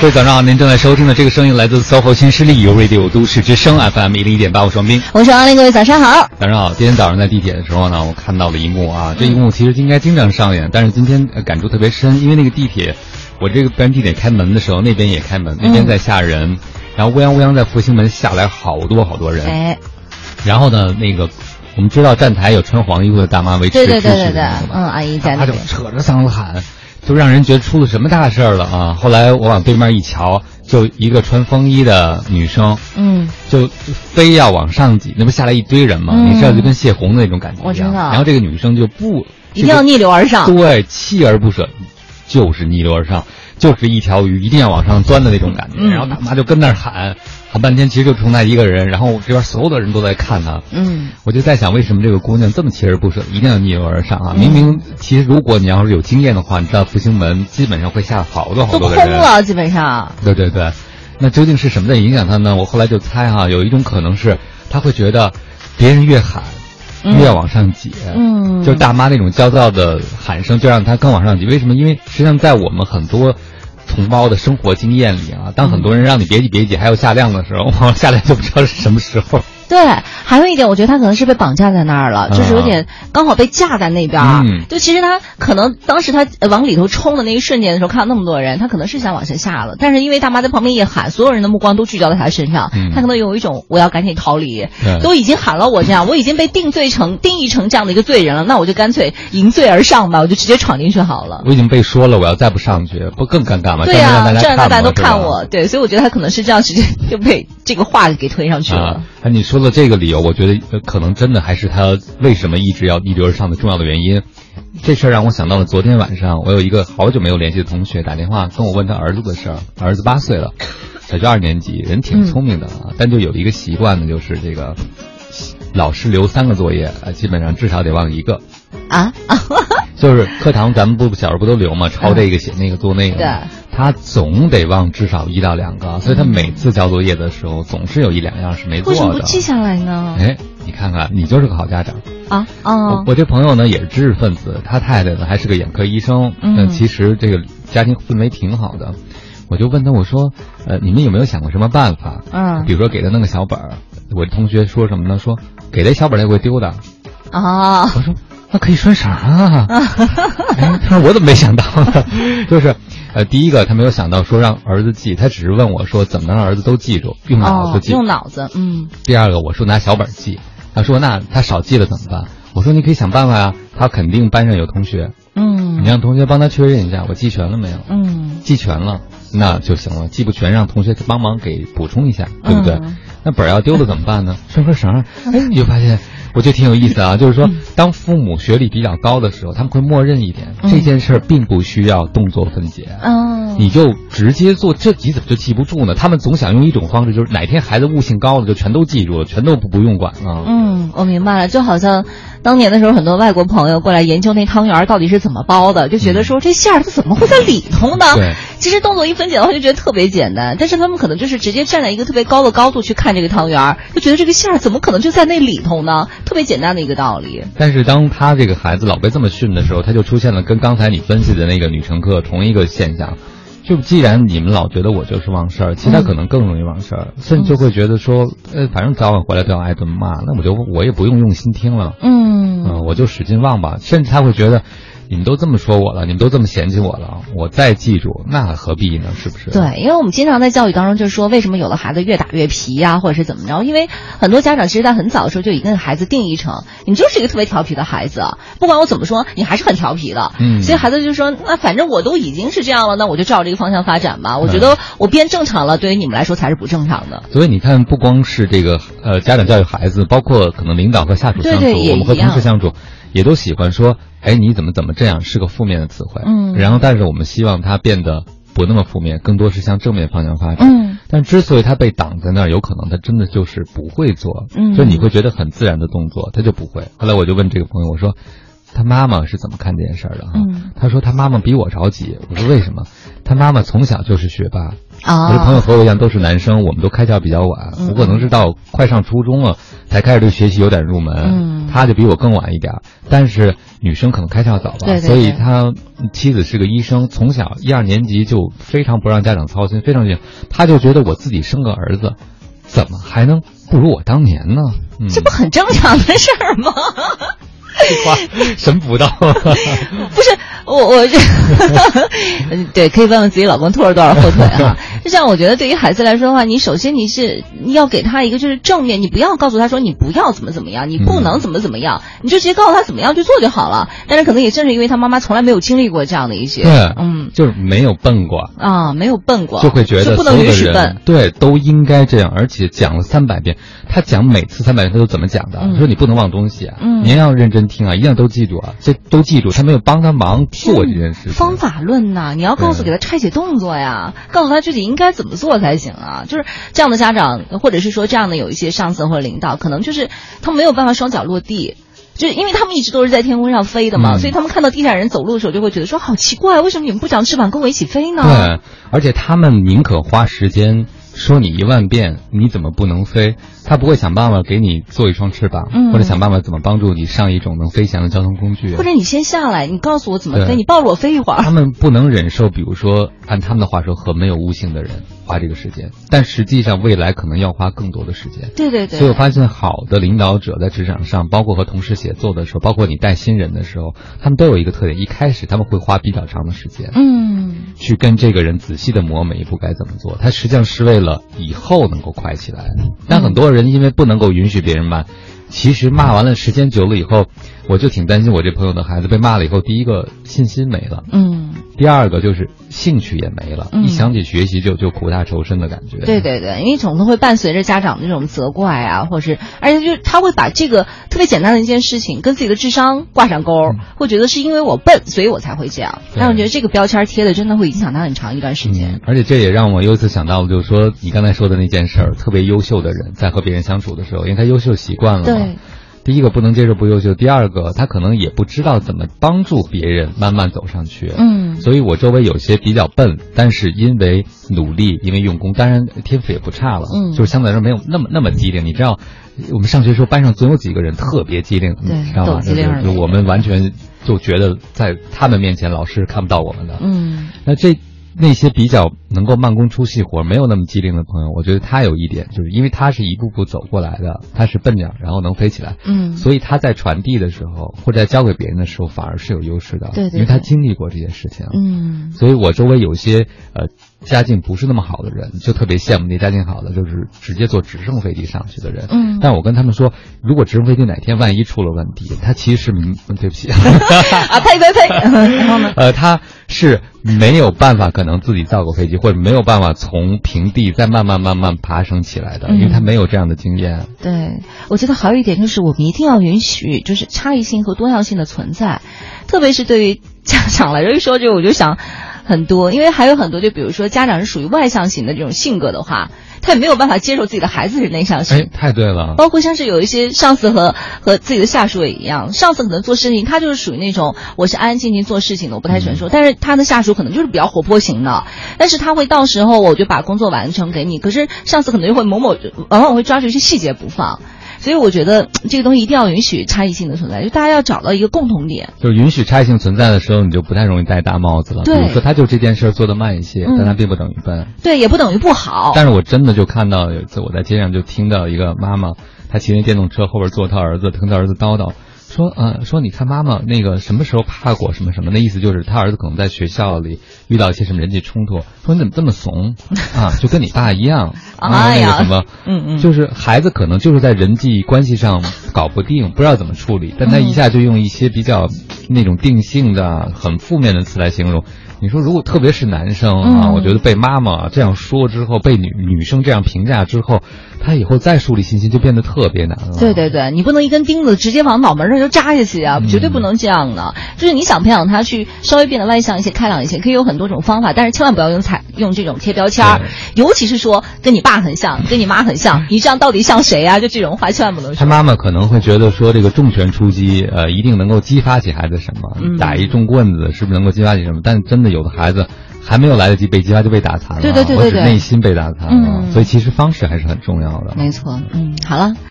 各位早上好，您正在收听的这个声音来自 SOHO 新势力 Radio 都市之声 FM 一零一点八，我双斌，我是王林，各位早上好。早上好，今天早上在地铁的时候呢，我看到了一幕啊，这一幕其实应该经常上演，但是今天感触特别深，因为那个地铁，我这个边地铁开门的时候，那边也开门，那边在下人，然后乌泱乌泱在复兴门下来好多好多人，哎，然后呢，那个我们知道站台有穿黄衣服的大妈维持秩序的，嗯，阿姨在他就。扯着嗓子喊，就让人觉得出了什么大事儿了啊！后来我往对面一瞧，就一个穿风衣的女生，嗯，就非要往上挤，那不下来一堆人吗？嗯你知道就跟泄洪的那种感觉一样。我知道然后这个女生就不一定要逆流而上。对，锲而不舍，就是逆流而上，就是一条鱼一定要往上钻的那种感觉。嗯然后大妈就跟那儿喊，喊半天，其实就冲他一个人，然后这边所有的人都在看他。嗯，我就在想，为什么这个姑娘这么锲而不舍，一定要逆流而上啊？嗯明明，其实如果你要是有经验的话，你知道复兴门基本上会下好多好多的人。空了，基本上。对对对，那究竟是什么在影响他呢？我后来就猜哈、有一种可能是他会觉得别人越喊，嗯越往上挤。嗯，就是大妈那种焦躁的喊声，就让他更往上挤。为什么？因为实际上在我们很多同胞的生活经验里啊，当很多人让你别挤别挤，还有下量的时候，往下来就不知道是什么时候。对，还有一点，我觉得他可能是被绑架在那儿了，就是有点刚好被架在那边嗯。就其实他可能当时他呃往里头冲的那一瞬间的时候，看到那么多人，他可能是想往下下了，但是因为大妈在旁边一喊，所有人的目光都聚焦在他身上，嗯。他可能有一种我要赶紧逃离，对。都已经喊了我这样，我已经被定罪成定义成这样的一个罪人了，那我就干脆迎罪而上吧，我就直接闯进去好了。我已经被说了，我要再不上去，不更尴尬吗？对呀、这样大这样大家都看我，对，所以我觉得他可能是这样，直接就被这个话给推上去了。啊，哎，你说的这个理由，我觉得呃可能真的还是他为什么一直要逆流而上的重要的原因。这事儿让我想到了昨天晚上，我有一个好久没有联系的同学打电话跟我问他儿子的事儿，儿子八岁了，小学二年级，人挺聪明的啊，但就有一个习惯呢，就是这个老师留三个作业，啊，基本上至少得忘一个。啊 啊，就是课堂咱们不小时候不都留吗？抄这个写那个做那个。对他总得忘至少一到两个，所以他每次交作业的时候，总是有一两样是没做的。为什么不记下来呢？哎，你看看，你就是个好家长。啊哦我！我这朋友呢也是知识分子，他太太呢还是个眼科医生。嗯但其实这个家庭氛围挺好的。我就问他，我说，呃，你们有没有想过什么办法？嗯比如说给他弄个小本儿。我同学说什么呢？说给他小本儿他会丢的。啊我说那可以拴绳啊。哎，他说我怎么没想到呢？就是，呃，第一个他没有想到说让儿子记，他只是问我说怎么能让儿子都记住，用脑哦子，记。用脑子，嗯第二个我说拿小本记，他说那他少记了怎么办？我说你可以想办法呀，他肯定班上有同学，嗯你让同学帮他确认一下，我记全了没有？嗯记全了，那就行了。记不全，让同学帮忙给补充一下，对不对？嗯那本儿要丢了怎么办呢？拴根绳儿。哎，你就发现，我觉得挺有意思啊。就是说，当父母学历比较高的时候，他们会默认一点，嗯这件事儿并不需要动作分解。嗯，你就直接做，这你怎么就记不住呢？他们总想用一种方式，就是哪天孩子悟性高了，就全都记住了，全都不不用管了。嗯，我明白了，就好像当年的时候，很多外国朋友过来研究那汤圆到底是怎么包的，就觉得说这馅儿它怎么会在里头呢？对，其实动作一分解的话，就觉得特别简单，但是他们可能就是直接站在一个特别高的高度去看这个汤圆儿，就觉得这个馅儿怎么可能就在那里头呢？特别简单的一个道理。但是当他这个孩子老被这么训的时候，他就出现了跟刚才你分析的那个女乘客同一个现象。就既然你们老觉得我就是忘事儿，其实他可能更容易忘事儿，甚至就会觉得说，呃，反正早晚回来都要挨顿骂，那我就我也不用用心听了，嗯嗯，我就使劲忘吧。甚至他会觉得，你们都这么说我了，你们都这么嫌弃我了，我再记住，那何必呢？是不是？对，因为我们经常在教育当中就说，为什么有的孩子越打越皮呀、或者是怎么着？因为很多家长其实在很早的时候就已经给孩子定义成，你就是一个特别调皮的孩子，不管我怎么说，你还是很调皮的。嗯所以孩子就说，那反正我都已经是这样了，那我就照这个方向发展吧。我觉得我变正常了，对于你们来说才是不正常的。所以你看，不光是这个呃家长教育孩子，包括可能领导和下属相处，对对我们和同事相处，也都喜欢说，哎，你怎么怎么这样，是个负面的词汇。嗯然后，但是我们希望它变得不那么负面，更多是向正面方向发展。嗯但之所以它被挡在那儿，有可能它真的就是不会做，嗯就你会觉得很自然的动作，他就不会。后来我就问这个朋友，我说。他妈妈是怎么看这件事儿的哈？嗯他说他妈妈比我着急。我说为什么？他妈妈从小就是学霸，啊，我的朋友和我一样都是男生，我们都开窍比较晚。嗯我可能是到快上初中了，才开始对学习有点入门，嗯他就比我更晚一点，但是女生可能开窍早吧，对对对所以他妻子是个医生，从小一二年级就非常不让家长操心，非常紧，他就觉得我自己生个儿子，怎么还能不如我当年呢？嗯，这不很正常的事儿吗？这话神补刀。不是我我这，嗯 对，可以问问自己老公拖了多少后腿哈。就像我觉得，对于孩子来说的话，你首先你是你要给他一个就是正面，你不要告诉他说你不要怎么怎么样，你不能怎么怎么样，你就直接告诉他怎么样去做就好了。但是可能也正是因为他妈妈从来没有经历过这样的一些，对，嗯就是没有笨过。啊，没有笨过，就会觉得不能允许笨。对都应该这样，而且讲了三百遍，他讲每次三百遍他都怎么讲的？嗯说你不能忘东西啊，嗯您要认真听啊，一定要都记住啊，这都记住，他没有帮他忙做这件事情。方法论呐、你要告诉给他拆解动作呀，告诉他具体应该怎么做才行啊。就是这样的家长，或者是说这样的有一些上司或者领导，可能就是他们没有办法双脚落地。就是因为他们一直都是在天空上飞的嘛，嗯所以他们看到地下人走路的时候，就会觉得说好奇怪，为什么你们不长翅膀跟我一起飞呢？对，而且他们宁可花时间说你一万遍，你怎么不能飞？他不会想办法给你做一双翅膀，嗯或者想办法怎么帮助你上一种能飞翔的交通工具。或者你先下来，你告诉我怎么飞，你抱着我飞一会儿他。们不能忍受，比如说按他们的话说，和没有悟性的人花这个时间，但实际上未来可能要花更多的时间。对对对，所以我发现，好的领导者在职场上，包括和同事协作的时候，包括你带新人的时候，他们都有一个特点：一开始他们会花比较长的时间，嗯，去跟这个人仔细的磨每一步该怎么做。他实际上是为了以后能够快起来。但很多人因为不能够允许别人慢，其实骂完了，时间久了以后，我就挺担心我这朋友的孩子被骂了以后，第一个信心没了。嗯，第二个就是兴趣也没了，嗯一想起学习就就苦大仇深的感觉。对对对，因为总是会伴随着家长的这种责怪啊，或是而且就是他会把这个特别简单的一件事情跟自己的智商挂上钩，会觉得是因为我笨，所以我才会这样。但我觉得这个标签贴的真的会影响他很长一段时间。嗯，而且这也让我又一次想到了，就是说你刚才说的那件事儿，特别优秀的人在和别人相处的时候，因为他优秀习惯了嘛。对。第一个不能接受不优秀，第二个他可能也不知道怎么帮助别人慢慢走上去。嗯所以我周围有些比较笨，但是因为努力，因为用功，当然天赋也不差了，嗯就是相对来说没有那么那么机灵。你知道，我们上学时候班上总有几个人特别机灵，对你知道吗？就就我们完全就觉得在他们面前老师看不到我们的。嗯那这那些比较能够慢工出细活、没有那么机灵的朋友，我觉得他有一点，就是因为他是一步步走过来的，他是笨鸟，然后能飞起来，嗯，所以他在传递的时候，或者在教给别人的时候，反而是有优势的，对对对因为他经历过这些事情。嗯所以我周围有些呃家境不是那么好的人，就特别羡慕那家境好的，就是直接坐直升飞机上去的人。嗯但我跟他们说，如果直升飞机哪天万一出了问题，他其实是嗯对不起，啊呸呸呸，然后呢？呃，他是没有办法可能自己造个飞机，或者没有办法从平地再慢慢慢慢爬升起来的，因为他嗯没有这样的经验。对，我觉得还有一点就是，我们一定要允许就是差异性和多样性的存在，特别是对于家长来说，一说这个我就想很多，因为还有很多，就比如说家长是属于外向型的这种性格的话，他也没有办法接受自己的孩子是内向型。哎，太对了，包括像是有一些上司和和自己的下属也一样，上司可能做事情，他就是属于那种我是安安静静做事情的，我不太喜欢说，但是他的下属可能就是比较活泼型的，但是他会到时候我就把工作完成给你，可是上司可能就会某某往往会抓住一些细节不放。所以我觉得这个东西一定要允许差异性的存在，就大家要找到一个共同点。就是允许差异性存在的时候，你就不太容易戴大帽子了。对比如说他就这件事儿做的慢一些，嗯但他并不等于笨。对，也不等于不好。但是我真的就看到有一次我在街上就听到一个妈妈，她骑那电动车后边坐她儿子，听她儿子叨叨。说，呃，说你看妈妈那个什么时候怕过什么什么，那意思就是他儿子可能在学校里遇到一些什么人际冲突，说你怎么这么怂 啊，就跟你爸一样，啊，那个什么，嗯嗯就是孩子可能就是在人际关系上搞不定，不知道怎么处理，但他一下就用一些比较那种定性的、很负面的词来形容。你说，如果特别是男生啊，嗯我觉得被妈妈这样说之后，被女女生这样评价之后，他以后再树立信心就变得特别难了。对对对，你不能一根钉子直接往脑门上就扎下去啊，嗯绝对不能这样的。就是你想培养他去稍微变得外向一些、开朗一些，可以有很多种方法，但是千万不要用彩用这种贴标签儿，尤其是说跟你爸很像、跟你妈很像，你这样到底像谁啊？就这种话千万不能说。他妈妈可能会觉得说，这个重拳出击，呃，一定能够激发起孩子什么？嗯打一重棍子是不是能够激发起什么？但真的有的孩子还没有来得及被激发就被打残了，对对对对或者对内心被打残了，嗯所以其实方式还是很重要的。没错，嗯，好了。